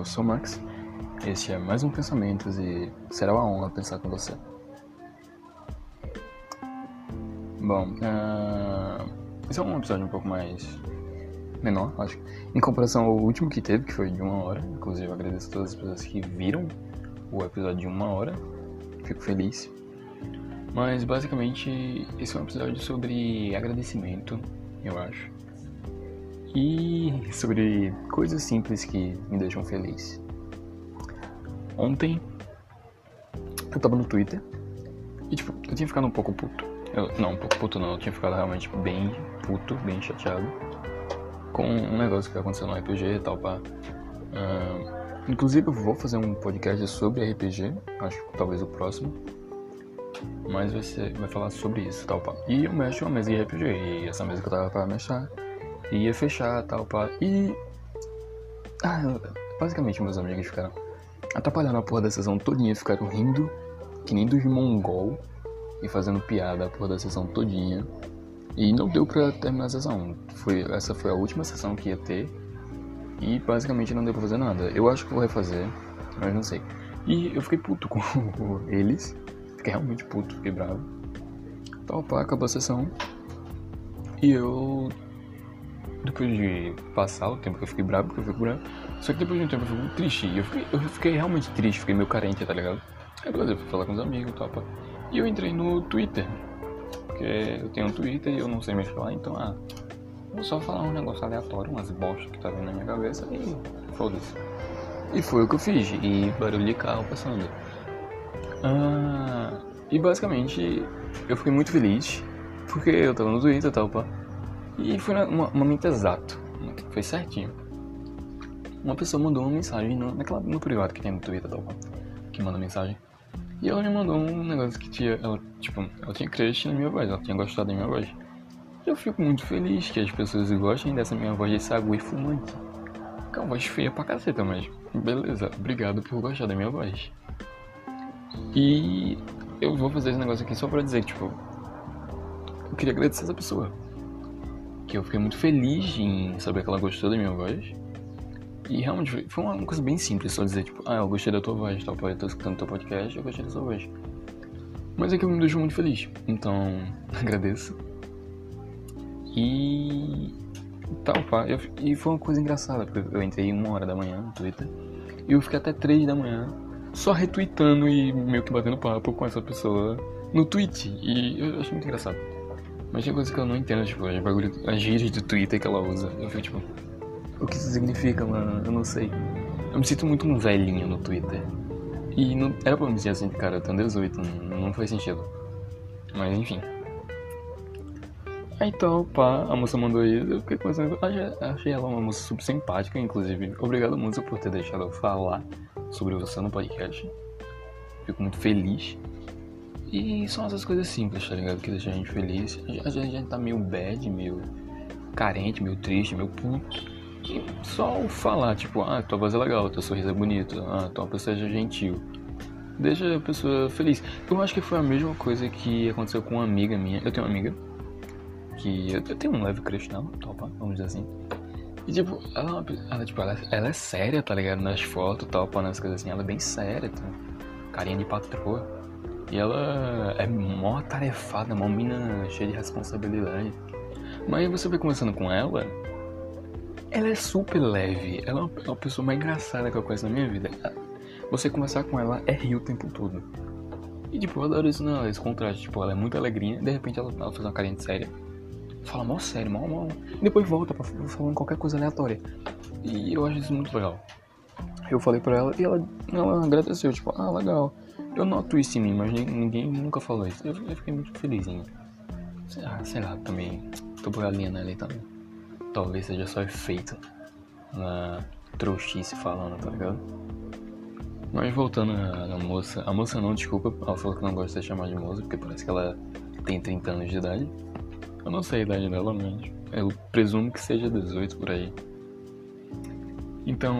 eu sou o Max. Este é mais um Pensamentos e será uma honra pensar com você. Bom, uh, esse é um episódio um pouco mais menor, acho. Em comparação ao último que teve, que foi de uma hora. Inclusive, eu agradeço a todas as pessoas que viram o episódio de uma hora. Fico feliz. Mas, basicamente, esse é um episódio sobre agradecimento, eu acho. E sobre coisas simples que me deixam feliz. Ontem, eu tava no Twitter e, tipo, eu tinha ficado um pouco puto. Eu, não, um pouco puto não, eu tinha ficado realmente bem puto, bem chateado com um negócio que aconteceu no RPG e tal, pá. Uh, inclusive, eu vou fazer um podcast sobre RPG, acho que talvez o próximo. Mas vai, ser, vai falar sobre isso, tal, pá. E eu mexo uma mesa de RPG, e essa mesa que eu tava pra mexer ia fechar, tal, pá. E. Ah, basicamente, meus amigos ficaram atrapalhando a porra da sessão todinha, ficaram rindo, que nem dos mongol, e fazendo piada a porra da sessão todinha. E não deu pra terminar a sessão. Foi, essa foi a última sessão que ia ter. E basicamente não deu pra fazer nada. Eu acho que vou refazer, mas não sei. E eu fiquei puto com eles. Fiquei realmente puto, fiquei bravo. Então, pá, acabou a sessão. E eu. Depois de passar o tempo que eu fiquei bravo, porque eu fico bravo. Só que depois de um tempo eu fico triste. E eu fiquei, eu fiquei realmente triste, fiquei meio carente, tá ligado? Aí beleza, eu fui falar com os amigos e tal, pá. E eu entrei no Twitter. Porque eu tenho um Twitter e eu não sei mexer lá, então ah. Vou só falar um negócio aleatório, umas bostas que tá vindo na minha cabeça e foda-se. E foi o que eu fiz, e barulho de carro passando. Ah, e basicamente eu fiquei muito feliz, porque eu tava no Twitter e tal, pá. E foi um momento exato, foi certinho. Uma pessoa mandou uma mensagem no, naquela, no privado que tem no Twitter, tal, que manda mensagem. E ela me mandou um negócio que tinha. Ela, tipo, ela tinha crush na minha voz, ela tinha gostado da minha voz. E eu fico muito feliz que as pessoas gostem dessa minha voz de sagu e fumante. Que é uma voz feia pra caceta, mas beleza, obrigado por gostar da minha voz. E eu vou fazer esse negócio aqui só pra dizer tipo, eu queria agradecer essa pessoa. Que eu fiquei muito feliz em saber que ela gostou da minha voz. E realmente foi uma coisa bem simples, só dizer, tipo, ah, eu gostei da tua voz, tal, eu tô escutando teu podcast, eu gostei da sua voz. Mas é que me deixo muito feliz, então agradeço. E tal, pá. Eu, e foi uma coisa engraçada, porque eu entrei uma hora da manhã no Twitter e eu fiquei até três da manhã só retweetando e meio que batendo papo com essa pessoa no tweet. E eu achei muito engraçado. Mas tem coisa que eu não entendo, tipo, as, bagulho, as gírias do Twitter que ela usa. Eu fico tipo, o que isso significa, mano? Eu não sei. Eu me sinto muito um velhinho no Twitter. E não era pra me dizer assim, cara, eu tenho 18, não, não faz sentido. Mas enfim. Aí então, pá, a moça mandou isso, eu fiquei pensando, achei, achei ela uma moça super simpática, inclusive. Obrigado, moça, por ter deixado eu falar sobre você no podcast. Fico muito feliz. E são essas coisas simples, tá ligado? Que deixam a gente feliz. A gente, a gente tá meio bad, meio carente, meio triste, meio puto. E só o falar, tipo, ah, tua voz é legal, teu sorriso é bonito, ah, tua pessoa é gentil. Deixa a pessoa feliz. Eu acho que foi a mesma coisa que aconteceu com uma amiga minha. Eu tenho uma amiga que eu, tenho um leve crush nela, topa, vamos dizer assim. E tipo, ela, é ela, tipo, ela, ela é séria, tá ligado? Nas fotos tal, nas coisas assim, ela é bem séria, tá? carinha de patroa. E ela é mó tarefada, mó mina cheia de responsabilidade. Mas você vai conversando com ela, ela é super leve. Ela é uma pessoa mais engraçada que eu conheço na minha vida. Você conversar com ela é rir o tempo todo. E tipo, eu adoro isso nela, esse contraste. Tipo, ela é muito alegrinha, de repente ela, ela faz uma carinha de séria. Fala mal sério, mal, mal. E depois volta pra falando qualquer coisa aleatória. E eu acho isso muito legal. Eu falei pra ela e ela, ela agradeceu, tipo, ah, legal. Eu noto isso em mim, mas ninguém nunca falou isso. Eu, eu fiquei muito feliz em. Sei lá, sei lá, também. Tô por galinha e também talvez seja só efeito na trouxice falando, tá ligado? Mas voltando à moça, a moça não, desculpa, ela falou que não gosta de ser chamada de moça, porque parece que ela tem 30 anos de idade. Eu não sei a idade dela, mas eu presumo que seja 18 por aí. Então,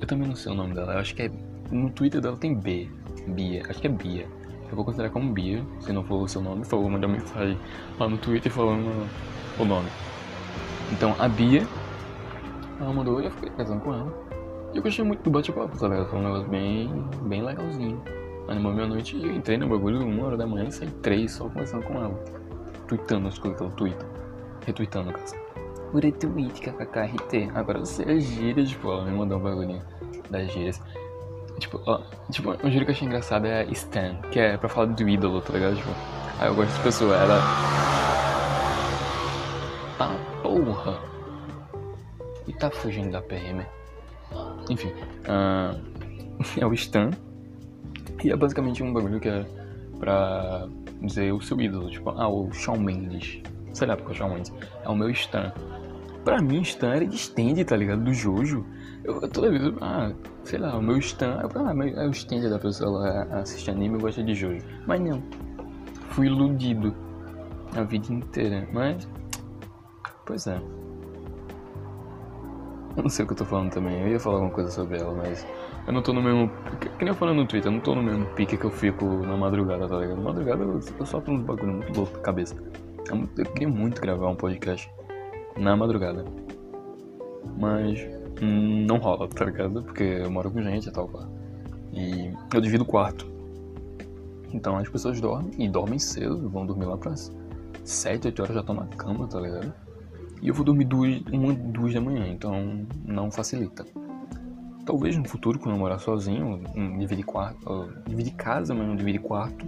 eu também não sei o nome dela, eu acho que é. No Twitter dela tem B, Bia, acho que é Bia. Eu vou considerar como Bia, se não for o seu nome, favor, mande uma mensagem lá no Twitter falando o nome. Então a Bia, ela mandou, eu fiquei casando com ela. E eu gostei muito do bate-papo, tá ligado? Foi um negócio bem, bem legalzinho. Animou minha noite e eu entrei no bagulho uma hora da manhã e saí três só conversando com ela. Tweetando as coisas que ela twitta. Retweetando, no caso. Retweet, kkkrt. Agora você é gíria, tipo, ela me mandou um bagulhinho das gírias. Tipo, ó, tipo, um gíria que eu achei engraçado é Stan, que é pra falar do ídolo, tá ligado? Tipo, aí eu gosto dessa pessoa, ela. Ah, porra! E tá fugindo da PM. Enfim, uh, é o Stan. E é basicamente um bagulho que é pra dizer o seu ídolo, tipo, ah, o Shawn Mendes. Sei lá porque o Shawn Mendes. É o meu Stan. Pra mim, Stan era de stand, tá ligado? Do Jojo. Eu, toda vez, ah, sei lá, o meu Stan. Eu, ah, é o stand da pessoa lá assiste anime e gosta de Jojo. Mas não. Fui iludido a vida inteira. Mas. Pois é. Eu não sei o que eu tô falando também. Eu ia falar alguma coisa sobre ela, mas. Eu não tô no mesmo. Que nem eu falei no Twitter, eu não tô no mesmo pique que eu fico na madrugada, tá ligado? Na madrugada eu, eu solto uns bagulho muito louco na cabeça. Eu, eu queria muito gravar um podcast na madrugada. Mas hum, não rola, tá ligado? Porque eu moro com gente e tal, pá. E eu divido o quarto. Então as pessoas dormem e dormem cedo, vão dormir lá pra 7, 8 horas já estão na cama, tá ligado? E eu vou dormir duas, uma, duas da manhã, então não facilita. Talvez no futuro, quando eu morar sozinho, dividir quarto, dividir casa, mas não dividir quarto,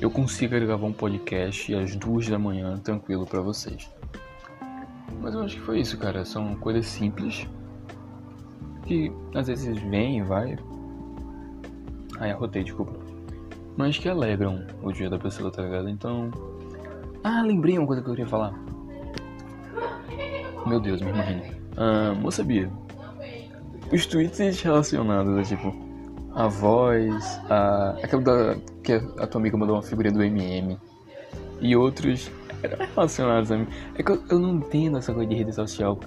eu consiga gravar um podcast às duas da manhã tranquilo para vocês. Mas eu acho que foi isso, cara. São coisas simples que às vezes vem e vai. Ai, arrotei, desculpa. Mas que alegram o dia da pessoa, tá ligado? Então. Ah, lembrei uma coisa que eu queria falar. Meu Deus, minha irmã Ah, moça Bia. Os tweets relacionados a tipo. A voz, a. aquela da. que a tua amiga mandou uma figurinha do MM. E outros relacionados a mim. É que eu, eu não entendo essa coisa de rede social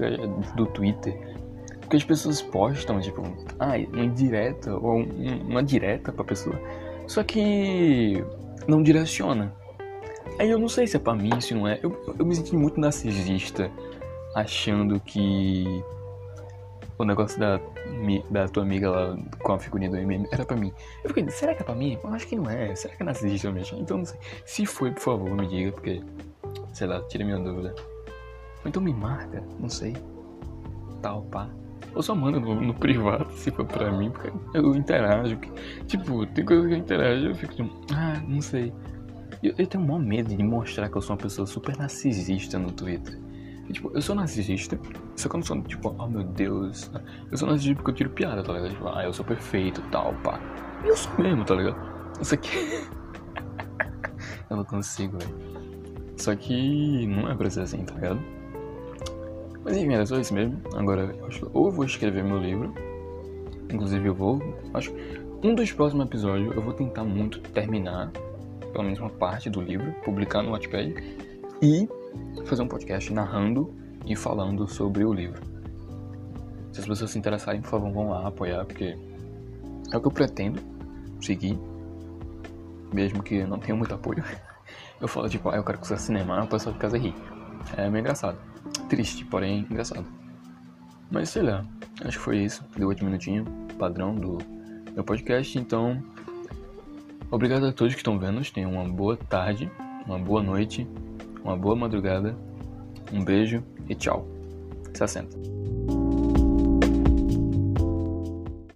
do Twitter. Porque as pessoas postam, tipo, ah, uma indireta ou um, uma direta pra pessoa. Só que não direciona. Aí eu não sei se é pra mim, se não é. Eu, eu me senti muito narcisista achando que o negócio da, da tua amiga lá com a figurinha do MM era pra mim. Eu fiquei, será que é pra mim? Eu acho que não é. Será que é narcisista mesmo? Então não sei. Se foi, por favor, me diga, porque sei lá, tira minha dúvida. Ou então me marca, não sei. Tal, pá. Ou só manda no, no, privado, se for pra mim, porque eu interajo. Tipo, tem coisa que eu interajo eu fico tipo, ah, não sei. Eu, eu tenho o maior medo de mostrar que eu sou uma pessoa super narcisista no Twitter. E, tipo, eu sou narcisista, só que eu não sou, tipo, oh meu Deus. Eu sou narcisista porque eu tiro piada, tá ligado? Tipo, ah, eu sou perfeito, tal, pá. E eu sou mesmo, tá ligado? Isso aqui. eu não consigo, velho. Só que não é pra ser assim, tá ligado? Mas enfim, era só isso mesmo. Agora, ou eu vou escrever meu livro. Inclusive eu vou. Acho um dos próximos episódios eu vou tentar muito terminar pelo menos uma parte do livro, publicar no Wattpad e fazer um podcast narrando e falando sobre o livro. Se as pessoas se interessarem, por favor, vão lá apoiar, porque é o que eu pretendo seguir, mesmo que não tenha muito apoio. Eu falo tipo, ah, eu quero que você cinema, o pessoal de casa ri. É meio engraçado. Triste, porém engraçado. Mas sei lá, acho que foi isso. Deu 8 minutinhos, padrão do meu podcast. Então, obrigado a todos que estão vendo. Tenham uma boa tarde, uma boa noite, uma boa madrugada. Um beijo e tchau. Se assenta.